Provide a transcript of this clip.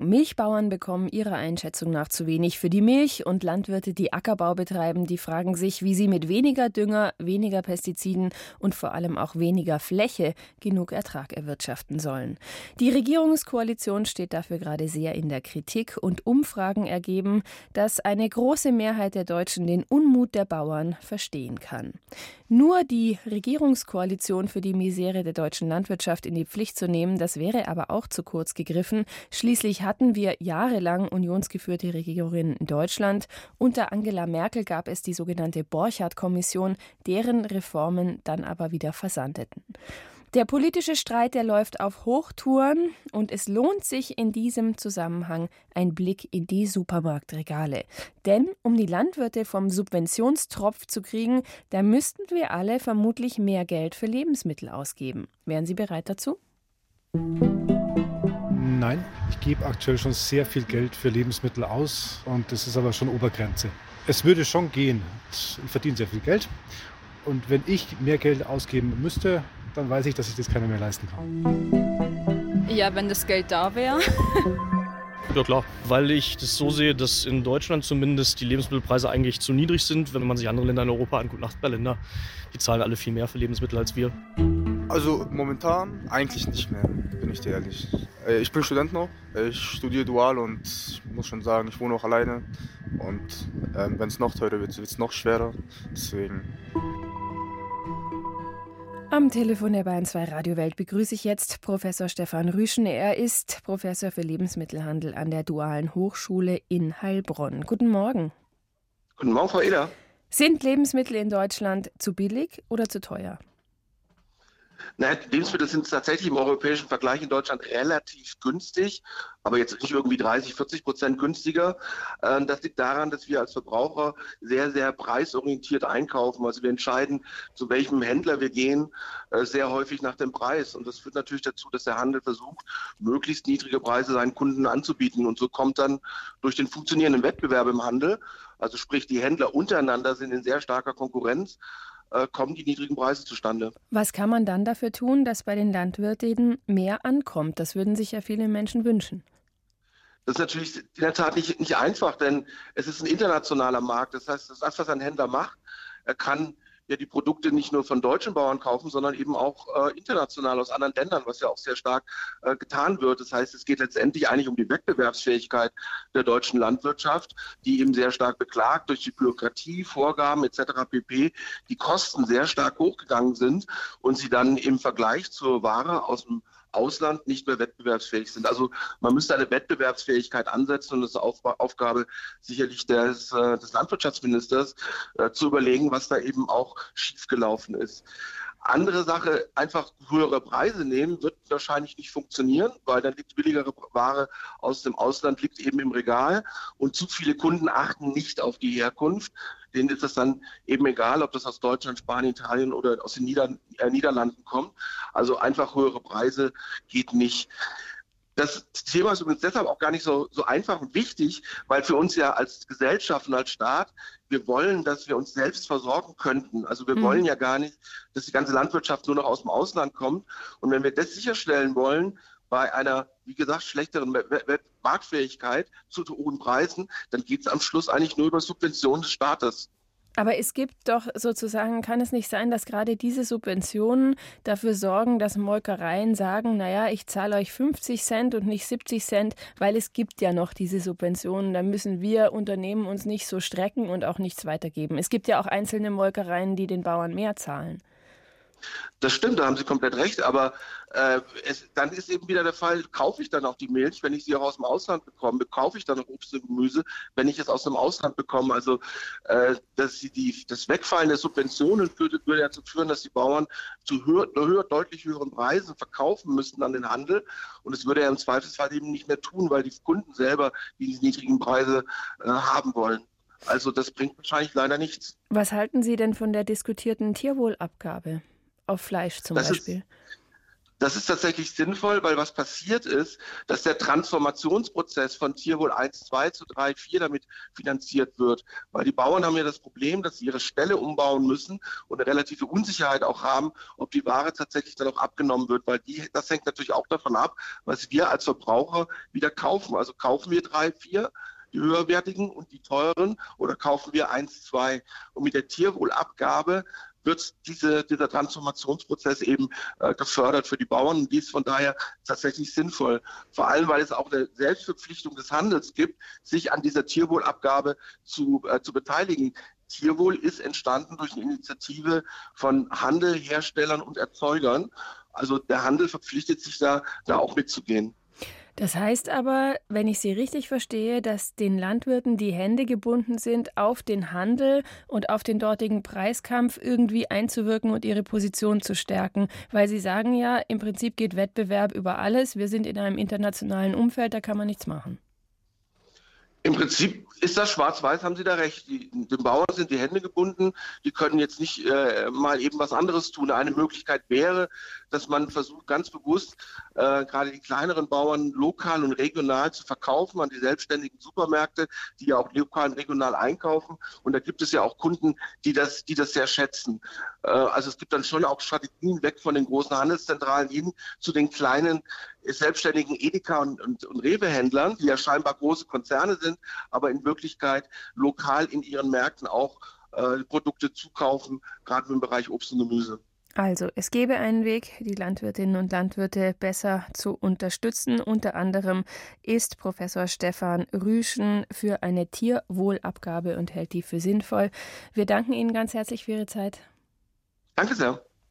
Milchbauern bekommen ihrer Einschätzung nach zu wenig für die Milch und Landwirte, die Ackerbau betreiben, die fragen sich, wie sie mit weniger Dünger, weniger Pestiziden und vor allem auch weniger Fläche genug Ertrag erwirtschaften sollen. Die Regierungskoalition steht dafür gerade sehr in der Kritik und Umfragen ergeben, dass eine große Mehrheit der Deutschen den Unmut der Bauern verstehen kann. Nur die Regierungskoalition für die Misere der deutschen Landwirtschaft in die Pflicht zu nehmen, das wäre aber auch zu kurz gegriffen. Schließlich hatten wir jahrelang unionsgeführte Regierungen in Deutschland. Unter Angela Merkel gab es die sogenannte Borchardt-Kommission, deren Reformen dann aber wieder versandeten. Der politische Streit, der läuft auf Hochtouren und es lohnt sich in diesem Zusammenhang ein Blick in die Supermarktregale. Denn um die Landwirte vom Subventionstropf zu kriegen, da müssten wir alle vermutlich mehr Geld für Lebensmittel ausgeben. Wären Sie bereit dazu? Nein, ich gebe aktuell schon sehr viel Geld für Lebensmittel aus und das ist aber schon Obergrenze. Es würde schon gehen. Ich verdiene sehr viel Geld und wenn ich mehr Geld ausgeben müsste, dann weiß ich, dass ich das keiner mehr leisten kann. Ja, wenn das Geld da wäre. Ja klar, weil ich das so sehe, dass in Deutschland zumindest die Lebensmittelpreise eigentlich zu niedrig sind. Wenn man sich andere Länder in Europa anguckt, Nachbarländer, die zahlen alle viel mehr für Lebensmittel als wir. Also momentan eigentlich nicht mehr, bin ich dir ehrlich. Äh, ich bin Student noch, ich studiere dual und muss schon sagen, ich wohne auch alleine. Und ähm, wenn es noch teurer wird, wird es noch schwerer. Deswegen am Telefon der Bayern 2 Radiowelt begrüße ich jetzt Professor Stefan Rüschen. Er ist Professor für Lebensmittelhandel an der Dualen Hochschule in Heilbronn. Guten Morgen. Guten Morgen, Frau Eder. Sind Lebensmittel in Deutschland zu billig oder zu teuer? Naja, Lebensmittel sind tatsächlich im europäischen Vergleich in Deutschland relativ günstig, aber jetzt nicht irgendwie 30, 40 Prozent günstiger. Ähm, das liegt daran, dass wir als Verbraucher sehr, sehr preisorientiert einkaufen. Also wir entscheiden, zu welchem Händler wir gehen, äh, sehr häufig nach dem Preis. Und das führt natürlich dazu, dass der Handel versucht, möglichst niedrige Preise seinen Kunden anzubieten. Und so kommt dann durch den funktionierenden Wettbewerb im Handel, also sprich die Händler untereinander sind in sehr starker Konkurrenz, äh, kommen die niedrigen Preise zustande. Was kann man dann dafür tun, dass bei den Landwirten mehr ankommt? Das würden sich ja viele Menschen wünschen. Das ist natürlich in der Tat nicht, nicht einfach, denn es ist ein internationaler Markt. Das heißt, das, was ein Händler macht, er kann ja die Produkte nicht nur von deutschen Bauern kaufen, sondern eben auch äh, international aus anderen Ländern, was ja auch sehr stark äh, getan wird. Das heißt, es geht letztendlich eigentlich um die Wettbewerbsfähigkeit der deutschen Landwirtschaft, die eben sehr stark beklagt durch die Bürokratie, Vorgaben etc. pp. Die Kosten sehr stark hochgegangen sind und sie dann im Vergleich zur Ware aus dem Ausland nicht mehr wettbewerbsfähig sind. Also man müsste eine Wettbewerbsfähigkeit ansetzen und das ist Aufgabe sicherlich des, äh, des Landwirtschaftsministers äh, zu überlegen, was da eben auch schiefgelaufen ist. Andere Sache, einfach höhere Preise nehmen, wird wahrscheinlich nicht funktionieren, weil dann liegt billigere Ware aus dem Ausland liegt eben im Regal und zu viele Kunden achten nicht auf die Herkunft. Denen ist es dann eben egal, ob das aus Deutschland, Spanien, Italien oder aus den Nieder äh, Niederlanden kommt. Also einfach höhere Preise geht nicht. Das Thema ist übrigens deshalb auch gar nicht so, so einfach und wichtig, weil für uns ja als Gesellschaft und als Staat, wir wollen, dass wir uns selbst versorgen könnten. Also wir mhm. wollen ja gar nicht, dass die ganze Landwirtschaft nur noch aus dem Ausland kommt. Und wenn wir das sicherstellen wollen, bei einer, wie gesagt, schlechteren Marktfähigkeit zu hohen Preisen, dann geht es am Schluss eigentlich nur über Subventionen des Staates. Aber es gibt doch sozusagen, kann es nicht sein, dass gerade diese Subventionen dafür sorgen, dass Molkereien sagen, naja, ich zahle euch 50 Cent und nicht 70 Cent, weil es gibt ja noch diese Subventionen. Da müssen wir Unternehmen uns nicht so strecken und auch nichts weitergeben. Es gibt ja auch einzelne Molkereien, die den Bauern mehr zahlen. Das stimmt, da haben Sie komplett recht, aber äh, es, dann ist eben wieder der Fall, kaufe ich dann auch die Milch, wenn ich sie auch aus dem Ausland bekomme, kaufe ich dann auch Obst und Gemüse, wenn ich es aus dem Ausland bekomme. Also äh, dass sie die, das Wegfallen der Subventionen würde, würde dazu führen, dass die Bauern zu höher, höher, deutlich höheren Preisen verkaufen müssten an den Handel. Und es würde er im Zweifelsfall eben nicht mehr tun, weil die Kunden selber diese niedrigen Preise äh, haben wollen. Also das bringt wahrscheinlich leider nichts. Was halten Sie denn von der diskutierten Tierwohlabgabe? Auf Fleisch zum das Beispiel? Ist, Das ist tatsächlich sinnvoll, weil was passiert ist, dass der Transformationsprozess von Tierwohl 1, 2 zu 3, 4 damit finanziert wird. Weil die Bauern haben ja das Problem, dass sie ihre Ställe umbauen müssen und eine relative Unsicherheit auch haben, ob die Ware tatsächlich dann auch abgenommen wird, weil die, das hängt natürlich auch davon ab, was wir als Verbraucher wieder kaufen. Also kaufen wir 3, 4 die höherwertigen und die teuren oder kaufen wir 1, 2. Und mit der Tierwohlabgabe wird diese, dieser Transformationsprozess eben äh, gefördert für die Bauern. Und dies von daher tatsächlich sinnvoll. Vor allem, weil es auch eine Selbstverpflichtung des Handels gibt, sich an dieser Tierwohlabgabe zu, äh, zu beteiligen. Tierwohl ist entstanden durch eine Initiative von Handel, Herstellern und Erzeugern. Also der Handel verpflichtet sich da, da auch mitzugehen. Das heißt aber, wenn ich Sie richtig verstehe, dass den Landwirten die Hände gebunden sind, auf den Handel und auf den dortigen Preiskampf irgendwie einzuwirken und ihre Position zu stärken. Weil Sie sagen ja, im Prinzip geht Wettbewerb über alles. Wir sind in einem internationalen Umfeld, da kann man nichts machen. Im Prinzip ist das schwarz-weiß, haben Sie da recht. Die, den Bauern sind die Hände gebunden. Die können jetzt nicht äh, mal eben was anderes tun. Eine Möglichkeit wäre, dass man versucht, ganz bewusst äh, gerade die kleineren Bauern lokal und regional zu verkaufen an die selbstständigen Supermärkte, die ja auch lokal und regional einkaufen. Und da gibt es ja auch Kunden, die das, die das sehr schätzen. Äh, also es gibt dann schon auch Strategien weg von den großen Handelszentralen hin zu den kleinen selbstständigen Edeka und, und, und Rewe-Händlern, die ja scheinbar große Konzerne sind, aber in Wirklichkeit lokal in ihren Märkten auch äh, Produkte zukaufen, gerade im Bereich Obst und Gemüse. Also, es gäbe einen Weg, die Landwirtinnen und Landwirte besser zu unterstützen. Unter anderem ist Professor Stefan Rüschen für eine Tierwohlabgabe und hält die für sinnvoll. Wir danken Ihnen ganz herzlich für Ihre Zeit. Danke sehr.